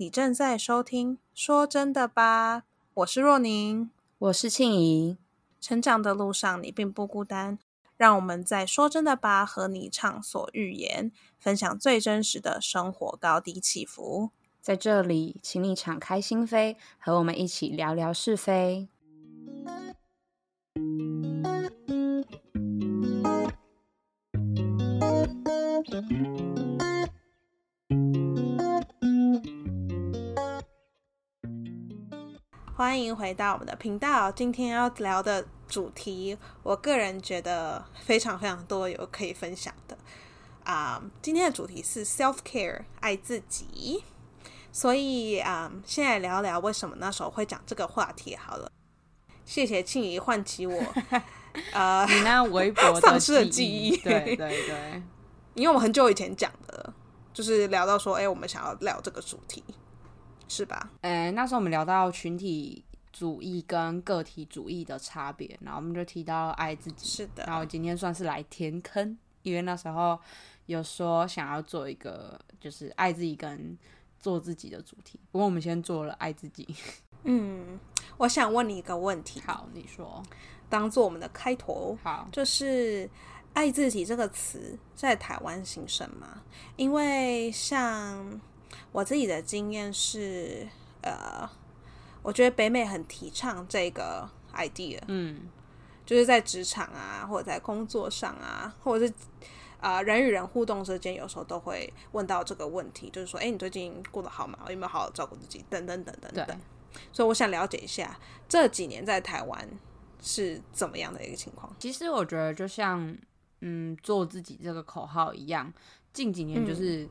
你正在收听《说真的吧》，我是若宁，我是庆怡。成长的路上，你并不孤单。让我们在《说真的吧》和你畅所欲言，分享最真实的生活高低起伏。在这里，请你敞开心扉，和我们一起聊聊是非。欢迎回到我们的频道。今天要聊的主题，我个人觉得非常非常多有可以分享的啊。今天的主题是 self care，爱自己。所以啊，现在聊聊为什么那时候会讲这个话题好了。谢谢庆怡唤起我 呃，你那微博丧失的记忆。对对对，因为我们很久以前讲的，就是聊到说，哎，我们想要聊这个主题。是吧？呃，那时候我们聊到群体主义跟个体主义的差别，然后我们就提到爱自己。是的。然后今天算是来填坑，因为那时候有说想要做一个就是爱自己跟做自己的主题。不过我们先做了爱自己。嗯，我想问你一个问题。好，你说。当做我们的开头。好，就是爱自己这个词在台湾兴盛吗？因为像。我自己的经验是，呃，我觉得北美很提倡这个 idea，嗯，就是在职场啊，或者在工作上啊，或者是啊人与人互动之间，有时候都会问到这个问题，就是说，哎，你最近过得好吗？有没有好好照顾自己？等等等等等。所以我想了解一下这几年在台湾是怎么样的一个情况。其实我觉得就像嗯做自己这个口号一样，近几年就是。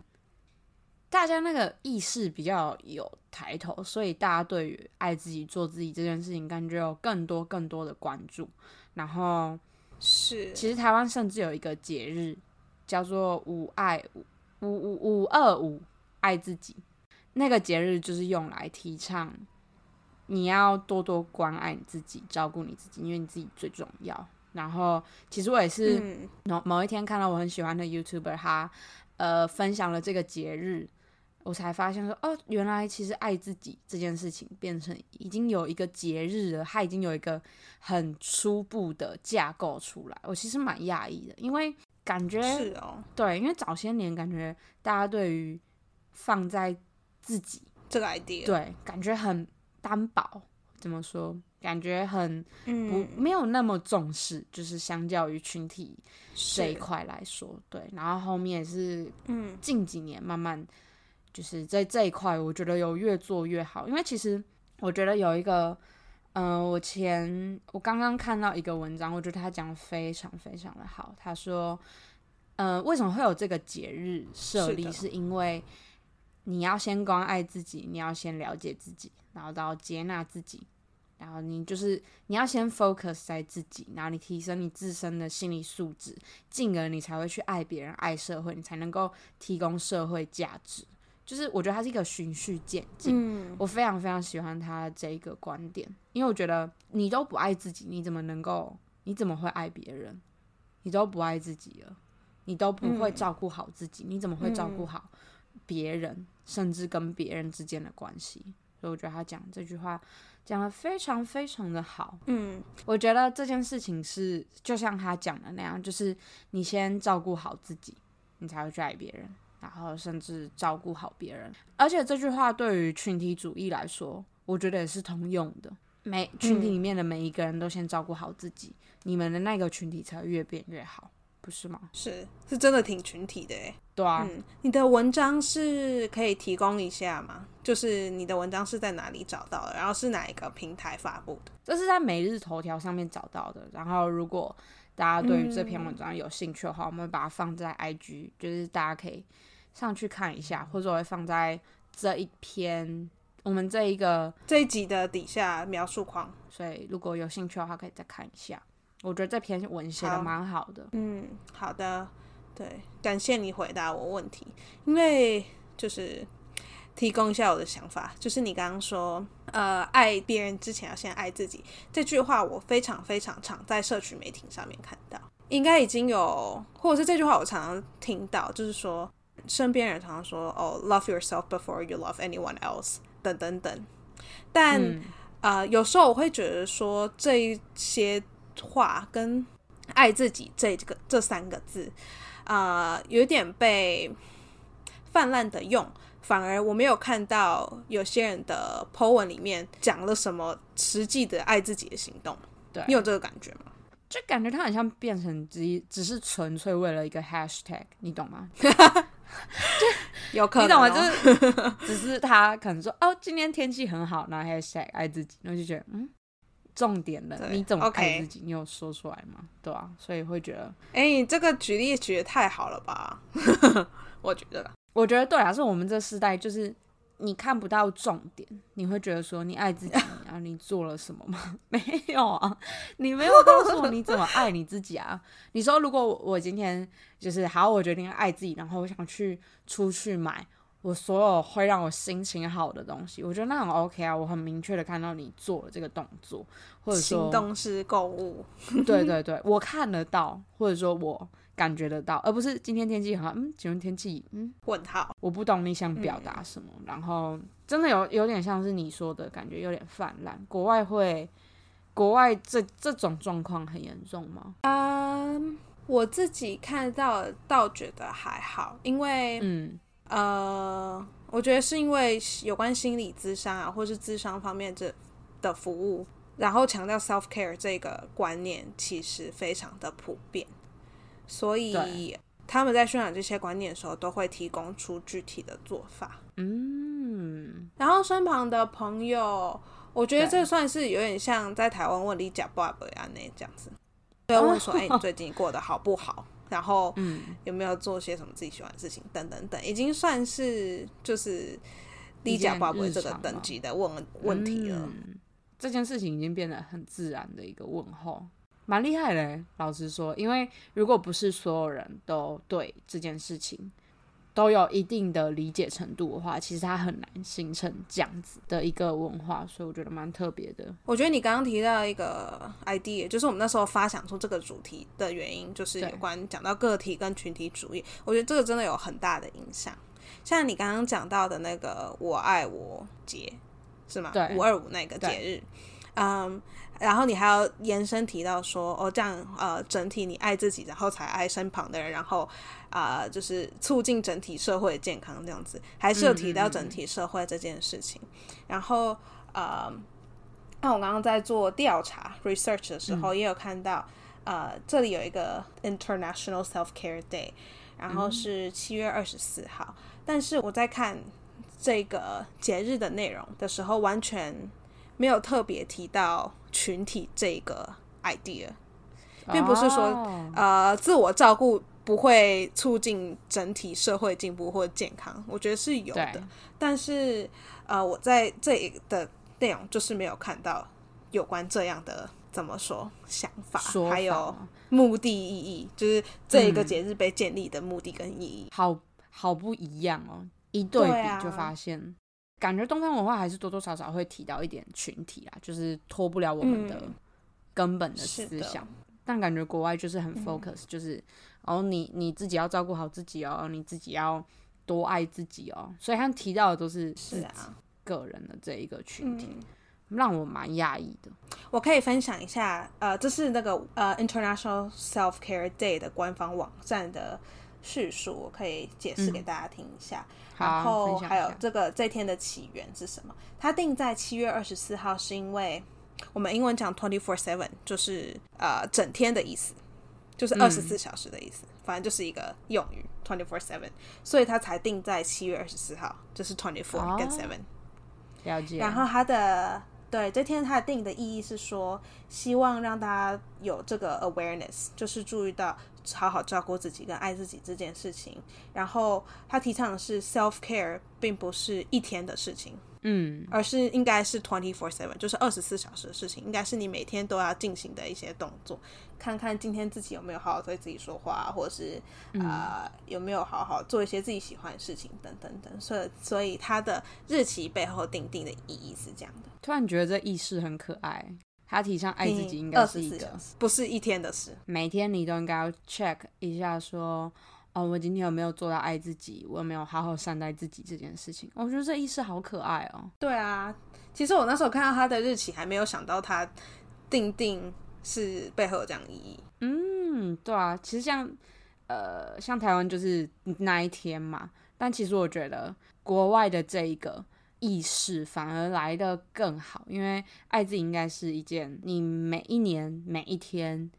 大家那个意识比较有抬头，所以大家对于爱自己、做自己这件事情，感觉有更多更多的关注。然后是，其实台湾甚至有一个节日叫做“五爱五五五五二五爱自己”，那个节日就是用来提倡你要多多关爱你自己、照顾你自己，因为你自己最重要。然后，其实我也是某某一天看到我很喜欢的 YouTuber，他呃分享了这个节日。我才发现说，哦，原来其实爱自己这件事情变成已经有一个节日了，它已经有一个很初步的架构出来。我其实蛮讶异的，因为感觉是哦，对，因为早些年感觉大家对于放在自己这个 idea，对，感觉很单薄，怎么说？感觉很不没有那么重视，就是相较于群体这一块来说，对。然后后面是嗯，近几年慢慢。就是在这一块，我觉得有越做越好。因为其实我觉得有一个，嗯，我前我刚刚看到一个文章，我觉得他讲的非常非常的好。他说，嗯，为什么会有这个节日设立？是因为你要先关爱自己，你要先了解自己，然后到接纳自己，然后你就是你要先 focus 在自己，然后你提升你自身的心理素质，进而你才会去爱别人、爱社会，你才能够提供社会价值。就是我觉得它是一个循序渐进，我非常非常喜欢他这一个观点，因为我觉得你都不爱自己，你怎么能够，你怎么会爱别人？你都不爱自己了，你都不会照顾好自己，你怎么会照顾好别人，甚至跟别人之间的关系？所以我觉得他讲这句话讲的非常非常的好。嗯，我觉得这件事情是就像他讲的那样，就是你先照顾好自己，你才会去爱别人。然后甚至照顾好别人，而且这句话对于群体主义来说，我觉得也是通用的。每群体里面的每一个人都先照顾好自己，你们的那个群体才会越变越好，不是吗？是，是真的挺群体的诶。对啊，你的文章是可以提供一下吗？就是你的文章是在哪里找到的？然后是哪一个平台发布的？这是在每日头条上面找到的。然后如果大家对于这篇文章有兴趣的话，我们会把它放在 IG，就是大家可以。上去看一下，或者我会放在这一篇我们这一个这一集的底下描述框，所以如果有兴趣的话，可以再看一下。我觉得这篇文写的蛮好的。嗯，好的，对，感谢你回答我问题，因为就是提供一下我的想法，就是你刚刚说，呃，爱别人之前要先爱自己这句话，我非常非常常在社群媒体上面看到，应该已经有，或者是这句话我常常听到，就是说。身边人常常说哦，love yourself before you love anyone else，等等等。但呃，有时候我会觉得说这一些话跟爱自己这个这三个字，啊，有点被泛滥的用，反而我没有看到有些人的 po 文里面讲了什么实际的爱自己的行动。对你有这个感觉吗？就感觉他很像变成只只是纯粹为了一个 hashtag，你懂吗？有可能，你懂吗？就是 只是他可能说哦，今天天气很好，然后 hashtag 爱自己，然后就觉得嗯，重点了，你怎么爱自己？你有说出来吗？对啊，所以会觉得，哎，你这个举例举的太好了吧？我觉得，我觉得对啊，是我们这世代就是。你看不到重点，你会觉得说你爱自己啊？你做了什么吗？没有啊，你没有告诉我你怎么爱你自己啊？你说如果我今天就是好，我决定爱自己，然后我想去出去买我所有会让我心情好的东西，我觉得那很 OK 啊。我很明确的看到你做了这个动作，或者说行动式购物，对对对，我看得到，或者说我。感觉得到，而不是今天天气很好。嗯，请问天气？嗯，问号。我不懂你想表达什么。然后真的有有点像是你说的感觉，有点泛滥。国外会，国外这这种状况很严重吗？嗯，我自己看到倒觉得还好，因为嗯呃，我觉得是因为有关心理咨商啊，或是咨商方面这的服务，然后强调 self care 这个观念，其实非常的普遍。所以他们在宣传这些观念的时候，都会提供出具体的做法。嗯，然后身旁的朋友，我觉得这算是有点像在台湾问你假爸爸呀那这样子，会问说：“哎，你最近过得好不好？然后有没有做些什么自己喜欢的事情？等等等，已经算是就是你假爸爸这个等级的问问题了。这件事情已经变得很自然的一个问候。”蛮厉害的，老实说，因为如果不是所有人都对这件事情都有一定的理解程度的话，其实它很难形成这样子的一个文化，所以我觉得蛮特别的。我觉得你刚刚提到一个 idea，就是我们那时候发想出这个主题的原因，就是有关讲到个体跟群体主义，我觉得这个真的有很大的影响。像你刚刚讲到的那个“我爱我节”是吗？对，五二五那个节日，嗯。然后你还要延伸提到说，哦，这样呃，整体你爱自己，然后才爱身旁的人，然后啊，就是促进整体社会健康这样子，还是有提到整体社会这件事情。然后呃，那我刚刚在做调查 research 的时候，也有看到呃，这里有一个 International Self Care Day，然后是七月二十四号。但是我在看这个节日的内容的时候，完全没有特别提到。群体这个 idea，并不是说呃自我照顾不会促进整体社会进步或健康，我觉得是有的。但是呃我在这里的内容就是没有看到有关这样的怎么说想法，还有目的意义，就是这一个节日被建立的目的跟意义，好好不一样哦。一对比就发现。感觉东方文化还是多多少少会提到一点群体啦，就是脱不了我们的根本的思想。但感觉国外就是很 focus，就是哦，你你自己要照顾好自己哦，你自己要多爱自己哦。所以他提到的都是是啊个人的这一个群体，让我蛮讶异的。我可以分享一下，呃，这是那个呃 International Self Care Day 的官方网站的叙述，我可以解释给大家听一下。然后还有这个这天的起源是什么？它定在七月二十四号，是因为我们英文讲 twenty four seven，就是呃整天的意思，就是二十四小时的意思，反正就是一个用语 twenty four seven，所以它才定在七月二十四号，就是 twenty four 跟 seven。了解。然后它的对这天它定的意义是说，希望让大家有这个 awareness，就是注意到。好好照顾自己跟爱自己这件事情，然后他提倡的是 self care，并不是一天的事情，嗯，而是应该是 twenty four seven，就是二十四小时的事情，应该是你每天都要进行的一些动作，看看今天自己有没有好好对自己说话，或者是啊有没有好好做一些自己喜欢的事情，等等等。所以，所以他的日期背后定定的意义是这样的。突然觉得这意识很可爱。他提倡爱自己应该是一个，不是一天的事。每天你都应该要 check 一下，说，哦，我今天有没有做到爱自己？我有没有好好善待自己这件事情？我觉得这意识好可爱哦。对啊，其实我那时候看到他的日期，还没有想到他定定是背后有这样意义。嗯，对啊，其实像呃，像台湾就是那一天嘛，但其实我觉得国外的这一个意识反而来的更好，因为爱自己应该是一件你每一年每一天。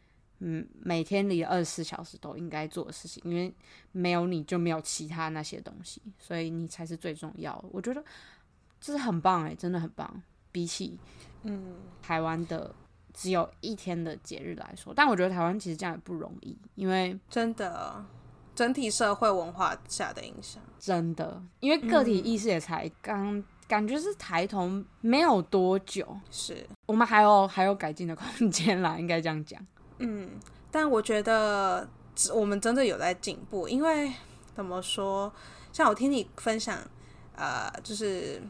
嗯，每天里二十四小时都应该做的事情，因为没有你就没有其他那些东西，所以你才是最重要的。我觉得这是很棒哎，真的很棒。比起嗯台湾的只有一天的节日来说，但我觉得台湾其实这样也不容易，因为真的整体社会文化下的影响，真的，因为个体意识也才刚感觉是抬头没有多久，是我们还有还有改进的空间啦，应该这样讲。嗯，但我觉得我们真的有在进步，因为怎么说？像我听你分享，呃，就是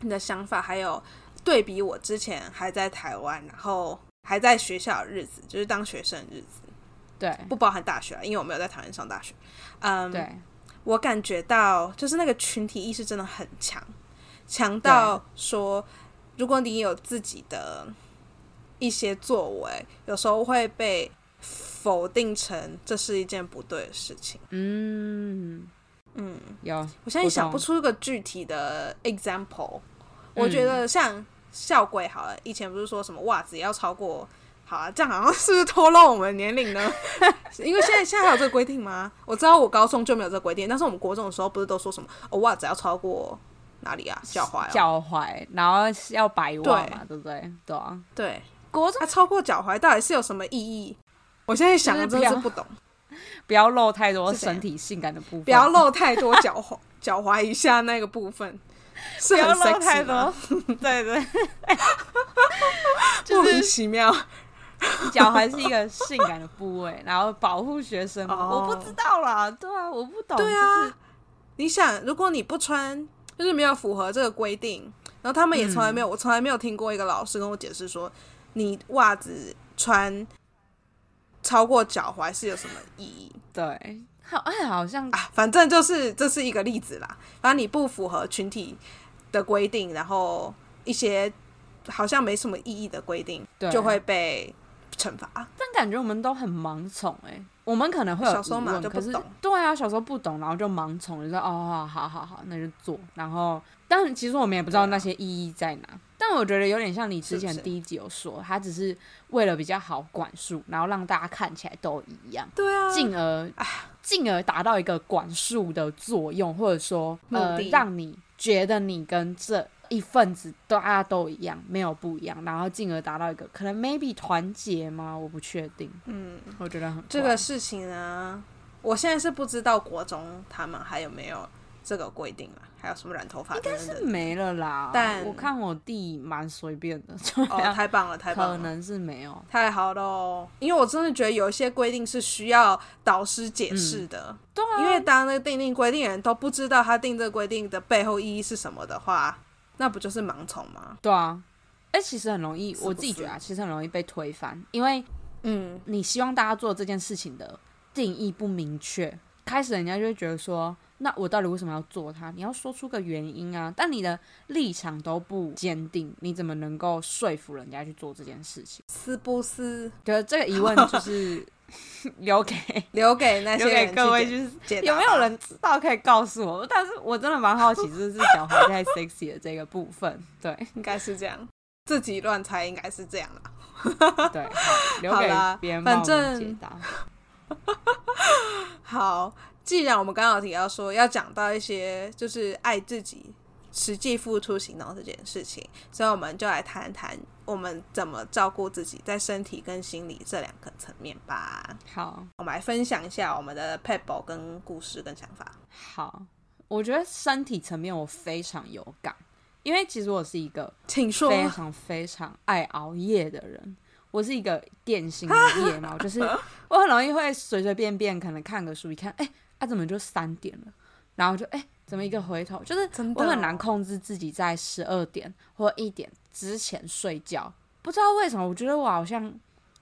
你的想法，还有对比我之前还在台湾，然后还在学校的日子，就是当学生日子，对，不包含大学啊，因为我没有在台湾上大学。嗯，对，我感觉到就是那个群体意识真的很强，强到说，如果你有自己的。一些作为有时候会被否定成这是一件不对的事情。嗯嗯，有，我现在想不出一个具体的 example。我觉得像校规好了，以前不是说什么袜子要超过，好啊，这样好像是不是透露我们年龄呢？因为现在现在还有这个规定吗？我知道我高中就没有这个规定，但是我们国中的时候不是都说什么哦，袜子要超过哪里啊？脚踝，脚踝，然后要白袜嘛，对不对？对啊，对。它超过脚踝到底是有什么意义？我现在想的真是不懂。不要露太多身体性感的部分，不要露太多脚踝 脚踝以下那个部分，不要露太多。对 对，莫名其妙。脚踝是一个性感的部位，然后保护学生。我不知道啦，对啊，我不懂。对啊，你想，如果你不穿，就是没有符合这个规定，然后他们也从来没有，我从来没有听过一个老师跟我解释说。你袜子穿超过脚踝是有什么意义？对，好，哎，好像啊，反正就是这是一个例子啦。反正你不符合群体的规定，然后一些好像没什么意义的规定，就会被惩罚。但感觉我们都很盲从，哎，我们可能会有小时候嘛就不懂，对啊，小时候不懂，然后就盲从，就说哦，好好好，那就做。然后，但其实我们也不知道那些意义在哪。但我觉得有点像你之前第一集有说，他只是为了比较好管束，然后让大家看起来都一样，对啊，进而进而达到一个管束的作用，或者说呃，让你觉得你跟这一份子大家都一样，没有不一样，然后进而达到一个可能 maybe 团结吗？我不确定。嗯，我觉得很这个事情呢，我现在是不知道国中他们还有没有。这个规定啊，还有什么染头发？应该是没了啦。但我看我弟蛮随便的，哦，太棒了，太棒了。可能是没有，太好了哦。因为我真的觉得有一些规定是需要导师解释的。对，因为当那个定定规定人都不知道他定这个规定的背后意义是什么的话，那不就是盲从吗？对啊。哎，其实很容易，我自己觉得啊其实很容易被推翻，因为嗯，你希望大家做这件事情的定义不明确，开始人家就会觉得说。那我到底为什么要做它？你要说出个原因啊！但你的立场都不坚定，你怎么能够说服人家去做这件事情？是不是？觉得这个疑问就是 留给留给那些各位，就是有没有人知道可以告诉我？但是我真的蛮好奇，就是 脚踝太 sexy 的这个部分，对，应该是这样，自己乱猜应该是这样了。对，留给别人帮我解答。好。既然我们刚刚提到说要讲到一些就是爱自己、实际付出行动这件事情，所以我们就来谈谈我们怎么照顾自己在身体跟心理这两个层面吧。好，我们来分享一下我们的 pebble 跟故事跟想法。好，我觉得身体层面我非常有感，因为其实我是一个请说非常非常爱熬夜的人。我是一个典型的夜猫，就是 我很容易会随随便便可能看个书，一看，哎。他怎么就三点了？然后就哎，怎么一个回头，就是我很难控制自己在十二点或一点之前睡觉。不知道为什么，我觉得我好像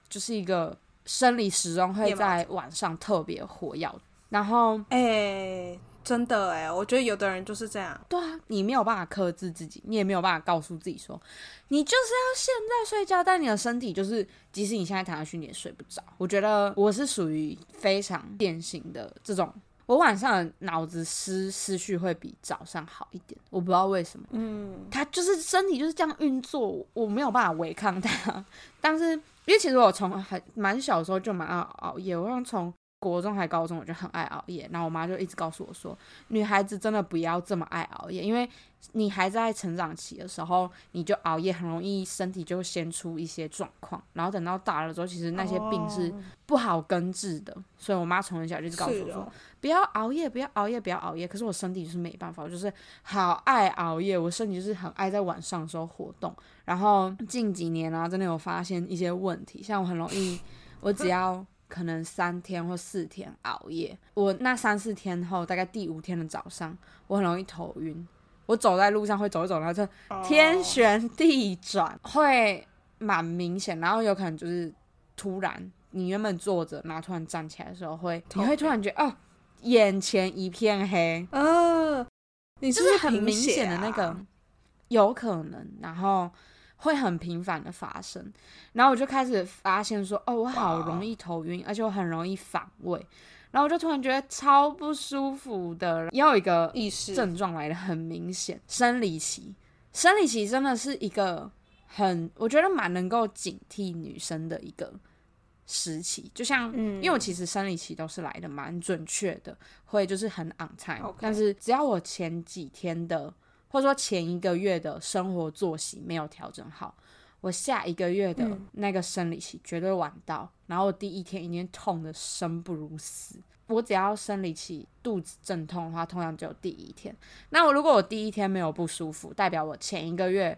就是一个生理时钟会在晚上特别火药然后，哎，真的哎，我觉得有的人就是这样。对啊，你没有办法克制自己，你也没有办法告诉自己说，你就是要现在睡觉，但你的身体就是，即使你现在躺下去，你也睡不着。我觉得我是属于非常典型的这种，我晚上脑子思思绪会比早上好一点，我不知道为什么。嗯，他就是身体就是这样运作，我没有办法违抗他。但是，因为其实我从很蛮小的时候就蛮爱熬夜，我从。国中还高中，我就很爱熬夜，然后我妈就一直告诉我说，女孩子真的不要这么爱熬夜，因为你还在成长期的时候，你就熬夜很容易身体就先出一些状况，然后等到大了之后，其实那些病是不好根治的。所以我妈从小就告诉我说，不要熬夜，不要熬夜，不要熬夜。可是我身体就是没办法，我就是好爱熬夜，我身体就是很爱在晚上的时候活动。然后近几年啊，真的有发现一些问题，像我很容易，我只要。可能三天或四天熬夜，我那三四天后，大概第五天的早上，我很容易头晕。我走在路上会走一走，然后就天旋地转，会蛮明显。然后有可能就是突然，你原本坐着，然后突然站起来的时候，会你会突然觉得哦，眼前一片黑。呃，你是不是很明显的那个，有可能，然后。会很频繁的发生，然后我就开始发现说，哦，我好容易头晕，而且我很容易反胃，然后我就突然觉得超不舒服的。也有一个意识症状来的很明显，生理期，生理期真的是一个很，我觉得蛮能够警惕女生的一个时期。就像，因为我其实生理期都是来的蛮准确的，会就是很 on time，但是只要我前几天的。或者说前一个月的生活作息没有调整好，我下一个月的那个生理期绝对晚到，然后我第一天一定痛的生不如死。我只要生理期肚子阵痛的话，通常只有第一天。那我如果我第一天没有不舒服，代表我前一个月，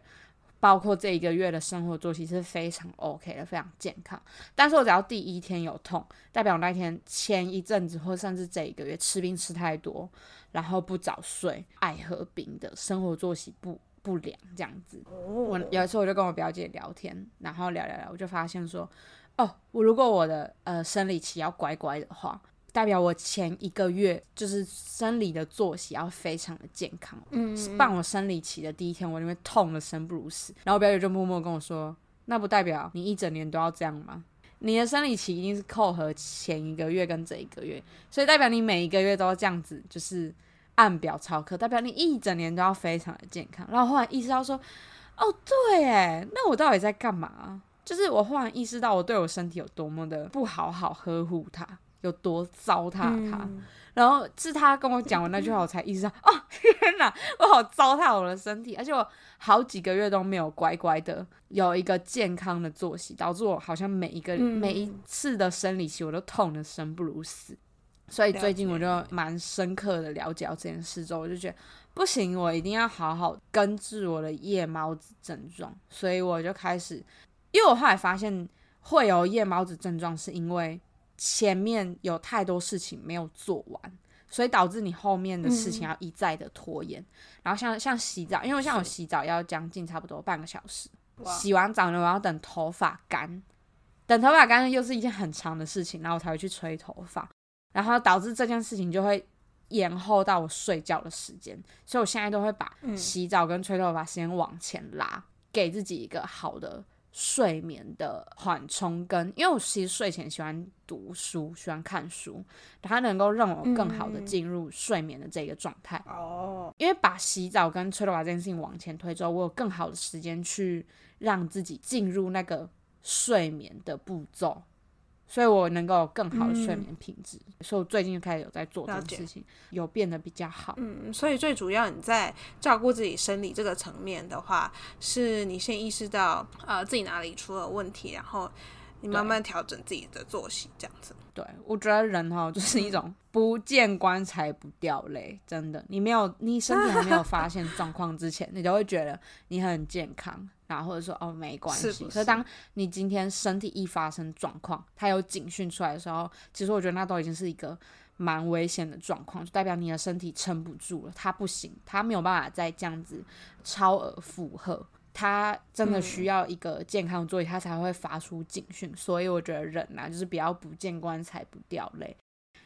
包括这一个月的生活作息是非常 OK 的，非常健康。但是我只要第一天有痛，代表我那天前一阵子或甚至这一个月吃冰吃太多。然后不早睡，爱喝冰的生活作息不不良这样子。我有一次我就跟我表姐聊天，然后聊聊聊，我就发现说，哦，我如果我的呃生理期要乖乖的话，代表我前一个月就是生理的作息要非常的健康。嗯，办我生理期的第一天，我因为痛的生不如死。然后我表姐就默默跟我说，那不代表你一整年都要这样吗？你的生理期一定是扣合前一个月跟这一个月，所以代表你每一个月都要这样子，就是按表操课，代表你一整年都要非常的健康。然后忽然意识到说，哦，对，哎，那我到底在干嘛？就是我忽然意识到我对我身体有多么的不好好呵护它，有多糟蹋它。然后是他跟我讲完那句话，我才意识到，哦，天哪，我好糟蹋我的身体，而且我好几个月都没有乖乖的有一个健康的作息，导致我好像每一个每一次的生理期我都痛的生不如死。所以最近我就蛮深刻的了解到这件事之后，我就觉得不行，我一定要好好根治我的夜猫子症状。所以我就开始，因为我后来发现会有夜猫子症状，是因为。前面有太多事情没有做完，所以导致你后面的事情要一再的拖延。然后像像洗澡，因为像我洗澡要将近差不多半个小时，洗完澡呢，我要等头发干，等头发干又是一件很长的事情，然后我才会去吹头发，然后导致这件事情就会延后到我睡觉的时间。所以我现在都会把洗澡跟吹头发时间往前拉，给自己一个好的。睡眠的缓冲，跟因为我其实睡前喜欢读书，喜欢看书，它能够让我更好的进入睡眠的这个状态。哦，因为把洗澡跟吹头发这件事情往前推之后，我有更好的时间去让自己进入那个睡眠的步骤。所以我能够更好的睡眠品质，所以我最近就开始有在做这件事情，有变得比较好。嗯，所以最主要你在照顾自己生理这个层面的话，是你先意识到呃自己哪里出了问题，然后你慢慢调整自己的作息，这样子。对，我觉得人哈就是一种不见棺材不掉泪，真的，你没有你身体还没有发现状况之前，你就会觉得你很健康。然后或者说哦没关系，所以当你今天身体一发生状况，它有警讯出来的时候，其实我觉得那都已经是一个蛮危险的状况，就代表你的身体撑不住了，它不行，它没有办法再这样子超额负荷，它真的需要一个健康座椅，它才会发出警讯。所以我觉得人呐，就是不要不见棺材不掉泪。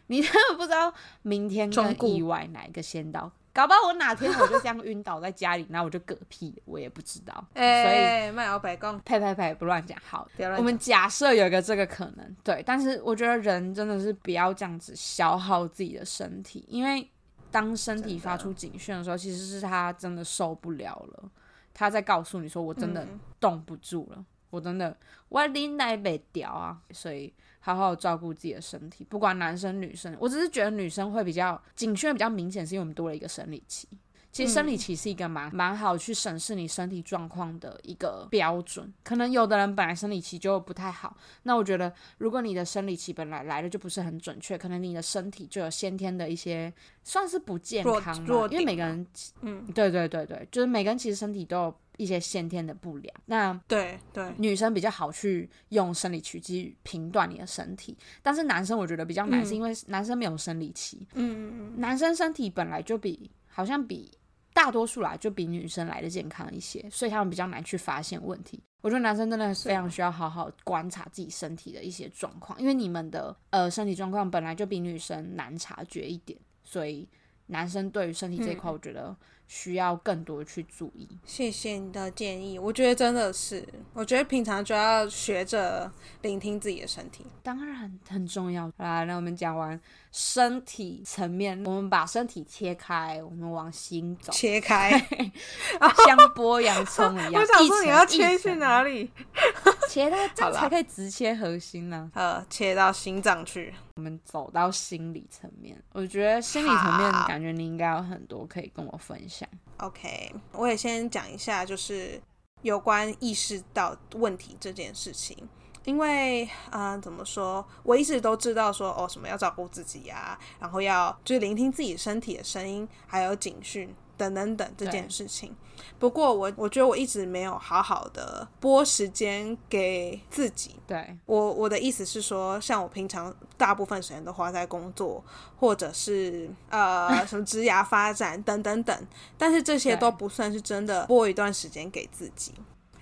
你真的不知道明天跟意外哪一个先到。搞不好我哪天我就这样晕倒在家里，然后我就嗝屁，我也不知道。哎，麦有白讲，呸呸呸，不乱讲。好，我们假设有一个这个可能，对。但是我觉得人真的是不要这样子消耗自己的身体，因为当身体发出警讯的时候，其实是他真的受不了了，他在告诉你说我真的动不住了，我真的我拎奶被掉啊，所以。好好照顾自己的身体，不管男生女生，我只是觉得女生会比较警讯比较明显，是因为我们多了一个生理期。其实生理期是一个蛮蛮好去审视你身体状况的一个标准。可能有的人本来生理期就不太好，那我觉得如果你的生理期本来来的就不是很准确，可能你的身体就有先天的一些算是不健康嘛。因为每个人，嗯，对对对对，就是每个人其实身体都有。一些先天的不良，那对对，女生比较好去用生理期去评断你的身体，但是男生我觉得比较难，是因为男生没有生理期，嗯嗯嗯，男生身体本来就比好像比大多数来就比女生来的健康一些，所以他们比较难去发现问题。我觉得男生真的非常需要好好观察自己身体的一些状况，因为你们的呃身体状况本来就比女生难察觉一点，所以男生对于身体这一块，我觉得。需要更多去注意。谢谢你的建议，我觉得真的是，我觉得平常就要学着聆听自己的身体，当然很重要。来，那我们讲完身体层面，我们把身体切开，我们往心走。切开，像剥洋葱一样。我想说你要切去哪里？切到这样才可以直切核心呢。呃，切到心脏去。我们走到心理层面，我觉得心理层面感觉你应该有很多可以跟我分享。OK，我也先讲一下，就是有关意识到问题这件事情。因为啊，怎么说？我一直都知道说哦，什么要照顾自己呀，然后要就是聆听自己身体的声音，还有警讯。等等等这件事情，不过我我觉得我一直没有好好的拨时间给自己。对我我的意思是说，像我平常大部分时间都花在工作，或者是呃 什么职涯发展等等等，但是这些都不算是真的拨一段时间给自己。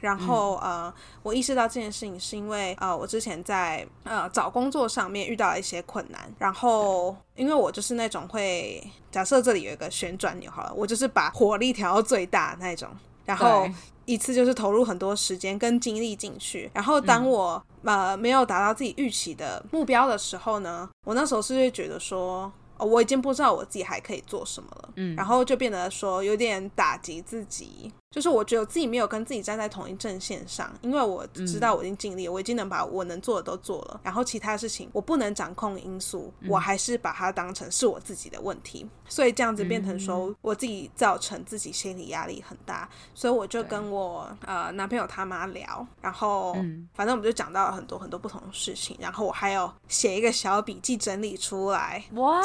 然后呃，我意识到这件事情是因为呃，我之前在呃找工作上面遇到了一些困难。然后因为我就是那种会假设这里有一个旋转钮好了，我就是把火力调到最大那种，然后一次就是投入很多时间跟精力进去。然后当我呃没有达到自己预期的目标的时候呢，我那时候是会觉得说。我已经不知道我自己还可以做什么了，嗯，然后就变得说有点打击自己，就是我觉得自己没有跟自己站在同一阵线上，因为我知道我已经尽力，我已经能把我能做的都做了，然后其他事情我不能掌控因素，我还是把它当成是我自己的问题，所以这样子变成说我自己造成自己心理压力很大，所以我就跟我呃男朋友他妈聊，然后反正我们就讲到了很多很多不同的事情，然后我还有写一个小笔记整理出来，哇。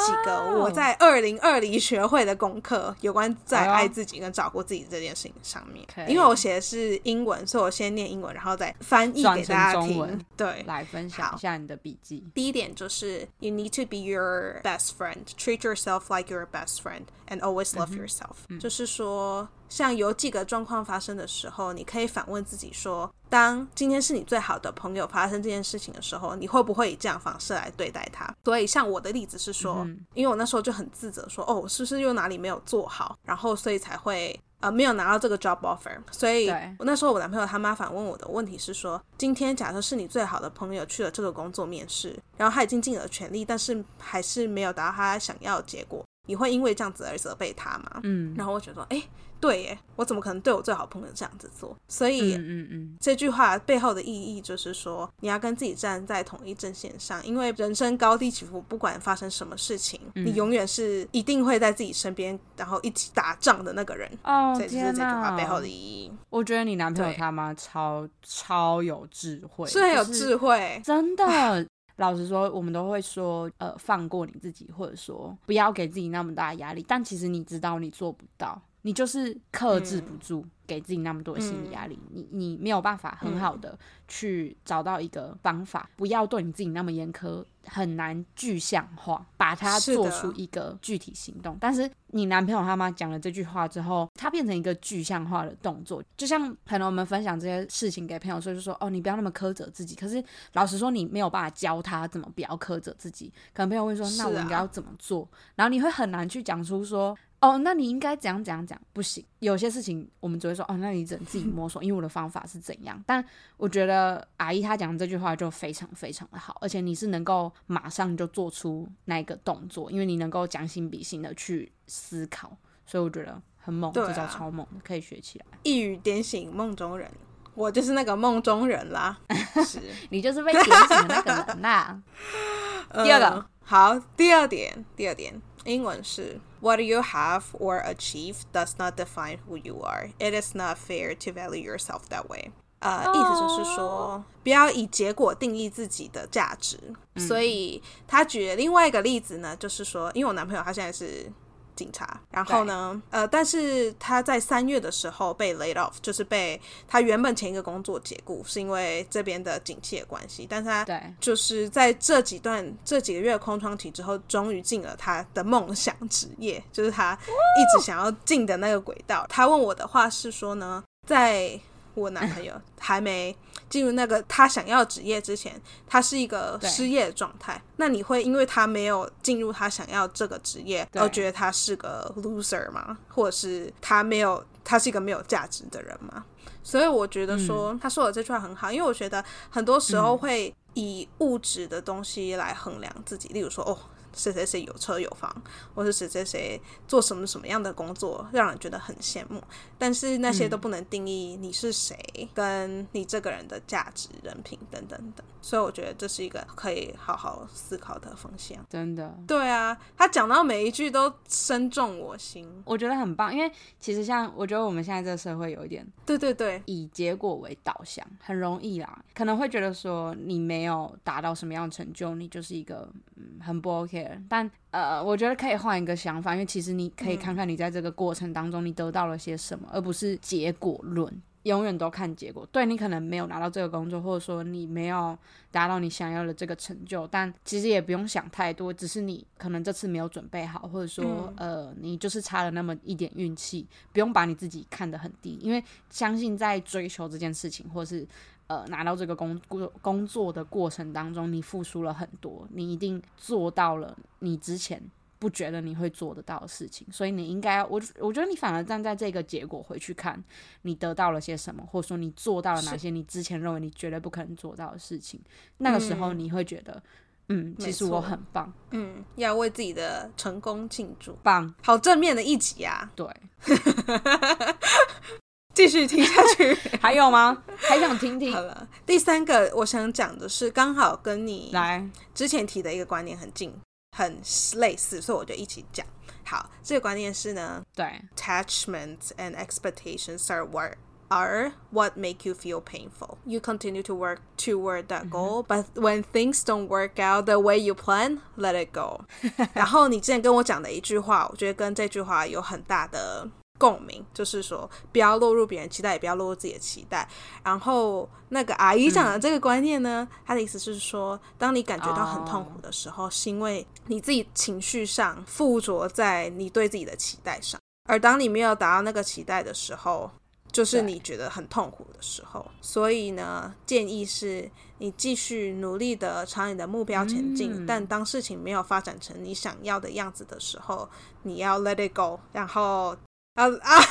我在二零二零学会的功课，有关在爱自己跟照顾自己这件事情上面。因为我写的是英文，所以我先念英文，然后再翻译给大家听。对，来分享一下你的笔记。第一点就是，You need to be your best friend. Treat yourself like your best friend, and always love yourself. 就是说。像有几个状况发生的时候，你可以反问自己说：当今天是你最好的朋友发生这件事情的时候，你会不会以这样方式来对待他？所以，像我的例子是说，因为我那时候就很自责，说：哦，我是不是又哪里没有做好？然后，所以才会呃没有拿到这个 job offer。所以，我那时候我男朋友他妈反问我的问题是说：今天假设是你最好的朋友去了这个工作面试，然后他已经尽了全力，但是还是没有达到他想要的结果，你会因为这样子而责备他吗？嗯，然后我觉得，哎。对耶，我怎么可能对我最好朋友这样子做？所以，嗯嗯，这句话背后的意义就是说，你要跟自己站在同一阵线上，因为人生高低起伏，不管发生什么事情，你永远是一定会在自己身边，然后一起打仗的那个人。哦，这就是这句话背后的意义。我觉得你男朋友他妈超超有智慧，是很有智慧，真的。老实说，我们都会说，呃，放过你自己，或者说不要给自己那么大压力。但其实你知道你做不到。你就是克制不住，给自己那么多的心理压力，你你没有办法很好的去找到一个方法，不要对你自己那么严苛，很难具象化，把它做出一个具体行动。但是你男朋友他妈讲了这句话之后，他变成一个具象化的动作，就像可能我们分享这些事情给朋友，所以就说哦，你不要那么苛责自己。可是老实说，你没有办法教他怎么不要苛责自己。可能朋友会说，那我应该要怎么做？然后你会很难去讲出说。哦，那你应该怎样怎样讲？不行，有些事情我们只会说哦，那你只能自己 摸索，因为我的方法是怎样。但我觉得阿姨她讲这句话就非常非常的好，而且你是能够马上就做出那个动作，因为你能够将心比心的去思考，所以我觉得很猛，这招超猛，可以学起来。一语点醒梦中人，我就是那个梦中人啦，是你就是被点醒的那个人啦。第二个，好，第二点，第二点。英文是 What you have or achieve does not define who you are. It is not fair to value yourself that way. 呃，意思就是说，不要以结果定义自己的价值。所以他举了另外一个例子呢，就是说，因为我男朋友他现在是。 警察，然后呢？呃，但是他在三月的时候被 laid off，就是被他原本前一个工作解雇，是因为这边的景气的关系。但是他对，就是在这几段这几个月空窗期之后，终于进了他的梦想职业，就是他一直想要进的那个轨道。他问我的话是说呢，在。我男朋友还没进入那个他想要职业之前，他是一个失业的状态。那你会因为他没有进入他想要这个职业，而觉得他是个 loser 吗？或者是他没有，他是一个没有价值的人吗？所以我觉得说他说的这句话很好，因为我觉得很多时候会以物质的东西来衡量自己，例如说哦。谁谁谁有车有房，或是谁谁谁做什么什么样的工作，让人觉得很羡慕。但是那些都不能定义你是谁，跟你这个人的价值、人品等等等。所以我觉得这是一个可以好好思考的方向。真的，对啊，他讲到每一句都深重我心，我觉得很棒。因为其实像我觉得我们现在这个社会有一点，对对对，以结果为导向，很容易啦，可能会觉得说你没有达到什么样的成就，你就是一个嗯很不 OK。但呃，我觉得可以换一个想法，因为其实你可以看看你在这个过程当中你得到了些什么，而不是结果论，永远都看结果。对你可能没有拿到这个工作，或者说你没有达到你想要的这个成就，但其实也不用想太多，只是你可能这次没有准备好，或者说呃，你就是差了那么一点运气，不用把你自己看得很低，因为相信在追求这件事情，或是。呃，拿到这个工工工作的过程当中，你付出了很多，你一定做到了你之前不觉得你会做得到的事情，所以你应该，我我觉得你反而站在这个结果回去看，你得到了些什么，或者说你做到了哪些你之前认为你绝对不可能做到的事情，那个时候你会觉得，嗯，其实我很棒，嗯，要为自己的成功庆祝，棒，好正面的一集啊，对。继续听下去，还有吗？还想听听？好了，第三个我想讲的是，刚好跟你来之前提的一个观念很近，很类似，所以我就一起讲。好，这个观念是呢，对，attachments and expectations are what are what make you feel painful. You continue to work toward that goal, but when things don't work out the way you plan, let it go. 然后你之前跟我讲的一句话，我觉得跟这句话有很大的。 共鸣就是说，不要落入别人期待，也不要落入自己的期待。然后那个阿姨讲的这个观念呢，她的意思是说，当你感觉到很痛苦的时候，是因为你自己情绪上附着在你对自己的期待上；而当你没有达到那个期待的时候，就是你觉得很痛苦的时候。所以呢，建议是你继续努力的朝你的目标前进，但当事情没有发展成你想要的样子的时候，你要 let it go，然后。啊啊！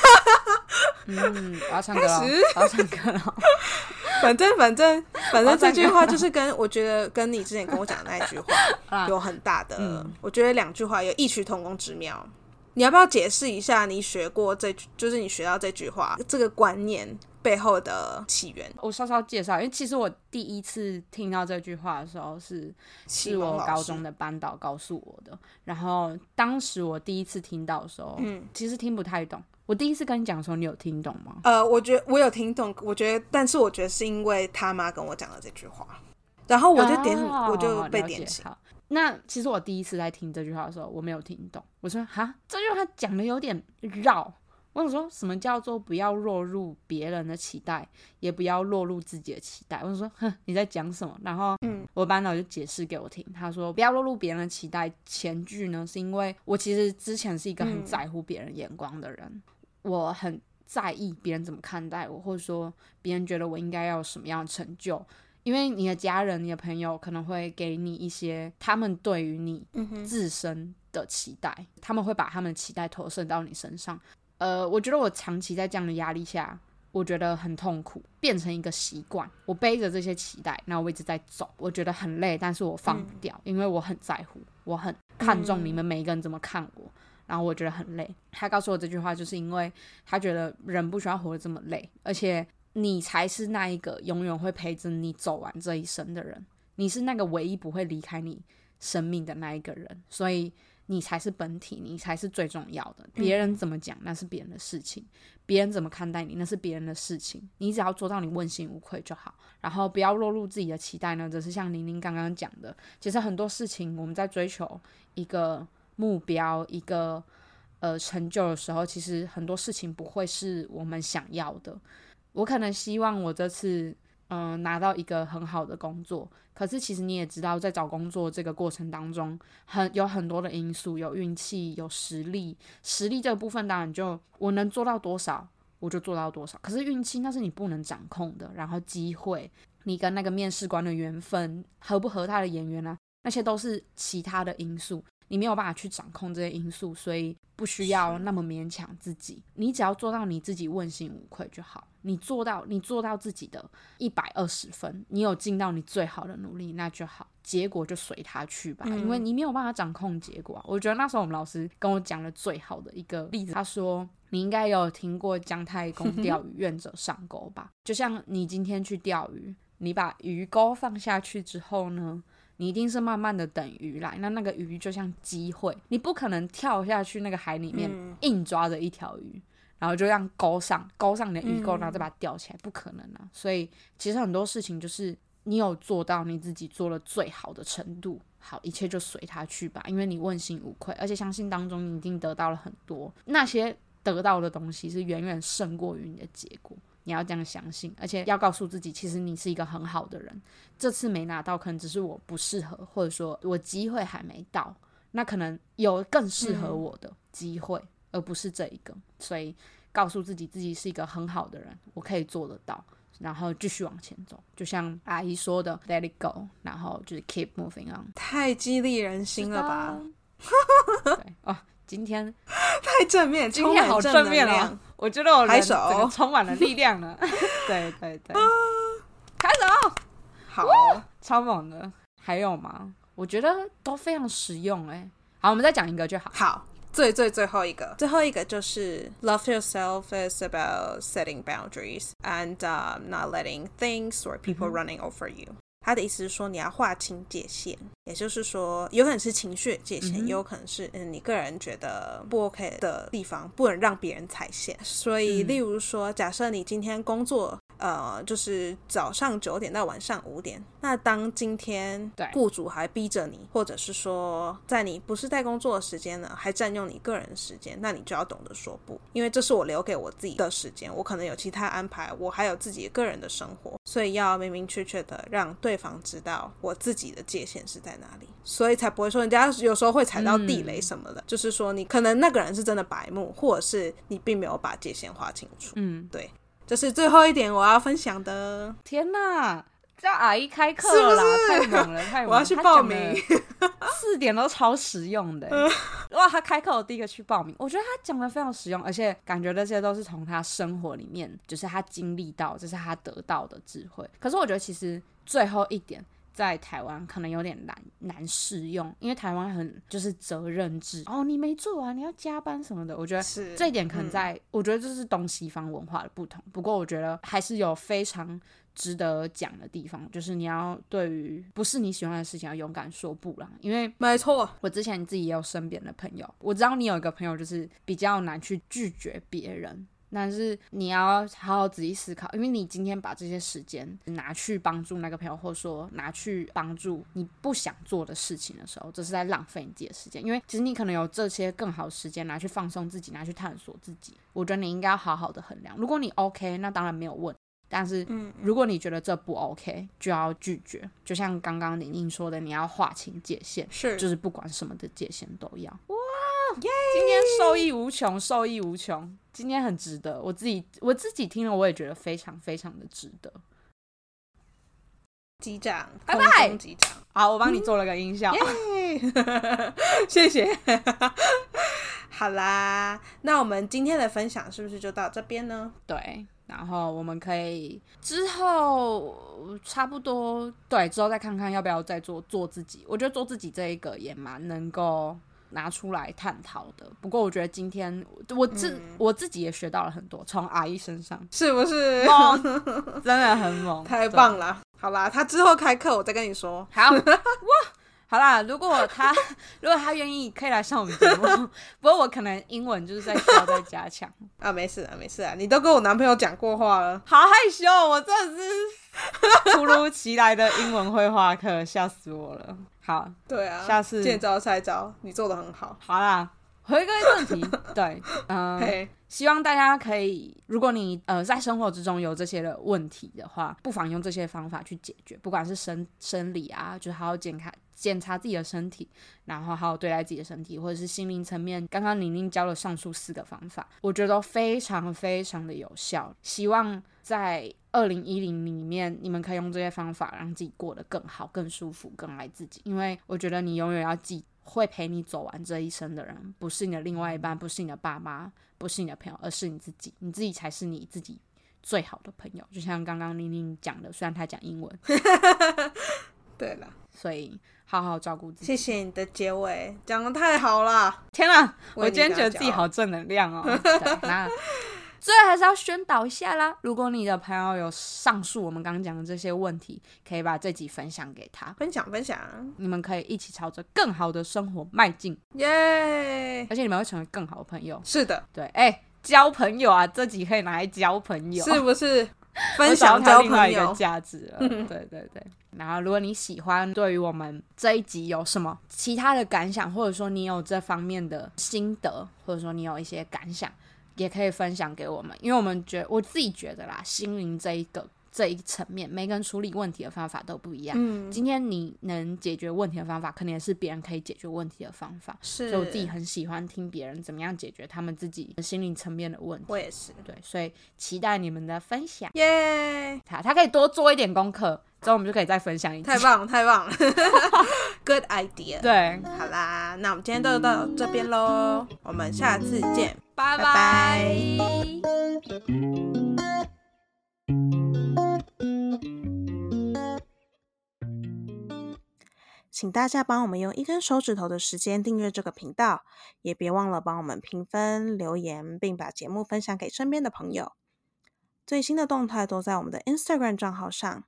嗯，我要唱歌了，我要唱歌了。反正反正反正这句话就是跟我觉得跟你之前跟我讲的那句话 有很大的，我觉得两句话有异曲同工之妙。你要不要解释一下你学过这句，就是你学到这句话这个观念？背后的起源，我稍稍介绍。因为其实我第一次听到这句话的时候，是是我高中的班导告诉我的。然后当时我第一次听到的时候，嗯，其实听不太懂。我第一次跟你讲的时候，你有听懂吗？呃，我觉得我有听懂。我觉得，但是我觉得是因为他妈跟我讲了这句话，然后我就点，我就被点醒。那其实我第一次在听这句话的时候，我没有听懂。我说：“哈，这句话讲的有点绕。”我想说什么叫做不要落入别人的期待，也不要落入自己的期待。我说，哼，你在讲什么？然后，嗯，我班导就解释给我听，他说不要落入别人的期待。前句呢，是因为我其实之前是一个很在乎别人眼光的人，我很在意别人怎么看待我，或者说别人觉得我应该要有什么样的成就。因为你的家人、你的朋友可能会给你一些他们对于你自身的期待，他们会把他们的期待投射到你身上。呃，我觉得我长期在这样的压力下，我觉得很痛苦，变成一个习惯。我背着这些期待，那我一直在走，我觉得很累，但是我放不掉，因为我很在乎，我很看重你们每一个人怎么看我，然后我觉得很累。他告诉我这句话，就是因为他觉得人不需要活得这么累，而且。你才是那一个永远会陪着你走完这一生的人，你是那个唯一不会离开你生命的那一个人，所以你才是本体，你才是最重要的。别人怎么讲那是别人的事情，别人怎么看待你那是别人的事情，你只要做到你问心无愧就好，然后不要落入自己的期待呢。只是像玲玲刚刚讲的，其实很多事情我们在追求一个目标、一个呃成就的时候，其实很多事情不会是我们想要的。我可能希望我这次，嗯，拿到一个很好的工作。可是其实你也知道，在找工作这个过程当中，很有很多的因素，有运气，有实力。实力这个部分当然就我能做到多少，我就做到多少。可是运气那是你不能掌控的。然后机会，你跟那个面试官的缘分合不合他的眼缘呢？那些都是其他的因素。你没有办法去掌控这些因素，所以不需要那么勉强自己。你只要做到你自己问心无愧就好。你做到，你做到自己的一百二十分，你有尽到你最好的努力，那就好。结果就随他去吧，因为你没有办法掌控结果。我觉得那时候我们老师跟我讲了最好的一个例子，他说：“你应该有听过姜太公钓鱼，愿者上钩吧？就像你今天去钓鱼，你把鱼钩放下去之后呢？”你一定是慢慢的等鱼来，那那个鱼就像机会，你不可能跳下去那个海里面硬抓着一条鱼，然后就这样勾上勾上你的鱼钩，然后再把它吊起来，不可能啊！所以其实很多事情就是你有做到你自己做了最好的程度，好，一切就随他去吧，因为你问心无愧，而且相信当中你一定得到了很多，那些得到的东西是远远胜过于你的结果。你要这样相信，而且要告诉自己，其实你是一个很好的人。这次没拿到，可能只是我不适合，或者说我机会还没到。那可能有更适合我的机会，而不是这一个。所以告诉自己，自己是一个很好的人，我可以做得到，然后继续往前走。就像阿姨说的，Let it go，然后就是 Keep moving on。太激励人心了吧？对哦。今天 太正面，今天好正面了。我觉得我人整个充满了力量了。对对对，开手，好，超猛的。还有吗？我觉得都非常实用哎。好，我们再讲一个就好。好，最最最后一个，最后一个就是 love yourself is about setting boundaries and not letting things or people running over you。他的意思是说，你要划清界限。也就是说，有可能是情绪界限，也有可能是嗯你个人觉得不 OK 的地方，不能让别人踩线。所以，例如说，假设你今天工作，呃，就是早上九点到晚上五点，那当今天雇主还逼着你，或者是说在你不是在工作的时间呢，还占用你个人时间，那你就要懂得说不，因为这是我留给我自己的时间，我可能有其他安排，我还有自己个人的生活，所以要明明确确的让对方知道我自己的界限是在。哪里，所以才不会说人家有时候会踩到地雷什么的，就是说你可能那个人是真的白目，或者是你并没有把界限划清楚。嗯，对，这是最后一点我要分享的。天哪，这阿姨开课了啦，太猛了，太猛！我要去报名，四点都超实用的。哇，他开课我第一个去报名，我觉得他讲的非常实用，而且感觉这些都是从他生活里面，就是他经历到，这是他得到的智慧。可是我觉得其实最后一点。在台湾可能有点难难适用，因为台湾很就是责任制哦，你没做完，你要加班什么的。我觉得这一点可能在，我觉得这是东西方文化的不同。不过我觉得还是有非常值得讲的地方，就是你要对于不是你喜欢的事情要勇敢说不啦。因为没错，我之前自己也有身边的朋友，我知道你有一个朋友就是比较难去拒绝别人。但是你要好好仔细思考，因为你今天把这些时间拿去帮助那个朋友，或者说拿去帮助你不想做的事情的时候，这是在浪费你自己的时间。因为其实你可能有这些更好时间拿去放松自己，拿去探索自己。我觉得你应该要好好的衡量。如果你 OK，那当然没有问。但是，如果你觉得这不 OK，就要拒绝。就像刚刚宁宁说的，你要划清界限，是，就是不管什么的界限都要。哇，今天受益无穷，受益无穷。今天很值得，我自己我自己听了，我也觉得非常非常的值得。机长，拜拜，机长。好，我帮你做了个音效，谢谢。好啦，那我们今天的分享是不是就到这边呢？对。然后我们可以之后差不多对之后再看看要不要再做做自己。我觉得做自己这一个也蛮能够拿出来探讨的。不过我觉得今天我自我自己也学到了很多，从阿姨身上是不是猛？真的很猛，太棒了！好啦，他之后开课我再跟你说。好 哇。好啦，如果他 如果他愿意，可以来上我们节目。不过我可能英文就是在需要再加强啊，没事啊，没事啊，你都跟我男朋友讲过话了，好害羞，我真的是突如其来的英文绘画课，吓死我了。好，对啊，下次见招拆招，你做的很好。好啦，回归正题，对，嗯。希望大家可以，如果你呃在生活之中有这些的问题的话，不妨用这些方法去解决。不管是生生理啊，就好好检查检查自己的身体，然后好好对待自己的身体，或者是心灵层面。刚刚宁宁教了上述四个方法，我觉得都非常非常的有效。希望在二零一零里面，你们可以用这些方法让自己过得更好、更舒服、更爱自己。因为我觉得你永远要记。会陪你走完这一生的人，不是你的另外一半，不是你的爸妈，不是你的朋友，而是你自己。你自己才是你自己最好的朋友。就像刚刚玲玲讲的，虽然她讲英文。对了，所以好好照顾自己。谢谢你的结尾，讲的太好了！天哪，我今天觉得自己好正能量哦。那。最后还是要宣导一下啦！如果你的朋友有上述我们刚刚讲的这些问题，可以把这集分享给他，分享分享，你们可以一起朝着更好的生活迈进，耶！而且你们会成为更好的朋友。是的，对，哎，交朋友啊，这集可以拿来交朋友，是不是？分享交朋友价值了，对对对。然后，如果你喜欢，对于我们这一集有什么其他的感想，或者说你有这方面的心得，或者说你有一些感想。也可以分享给我们，因为我们觉我自己觉得啦，心灵这一个这一层面，每个人处理问题的方法都不一样。嗯，今天你能解决问题的方法，肯定也是别人可以解决问题的方法。是，所以我自己很喜欢听别人怎么样解决他们自己心灵层面的问题。我也是，对，所以期待你们的分享。耶，他他可以多做一点功课。之后我们就可以再分享一次。太棒了，太棒了 ，Good idea。对，好啦，那我们今天就到这边喽，我们下次见，拜拜。请大家帮我们用一根手指头的时间订阅这个频道，也别忘了帮我们评分、留言，并把节目分享给身边的朋友。最新的动态都在我们的 Instagram 账号上。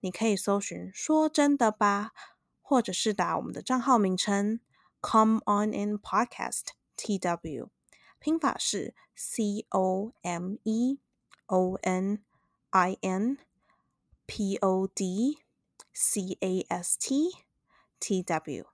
你可以搜寻“说真的吧”，或者是打我们的账号名称 “Come On In Podcast T W”，拼法是 C O M E O N I N P O D C A S T T W。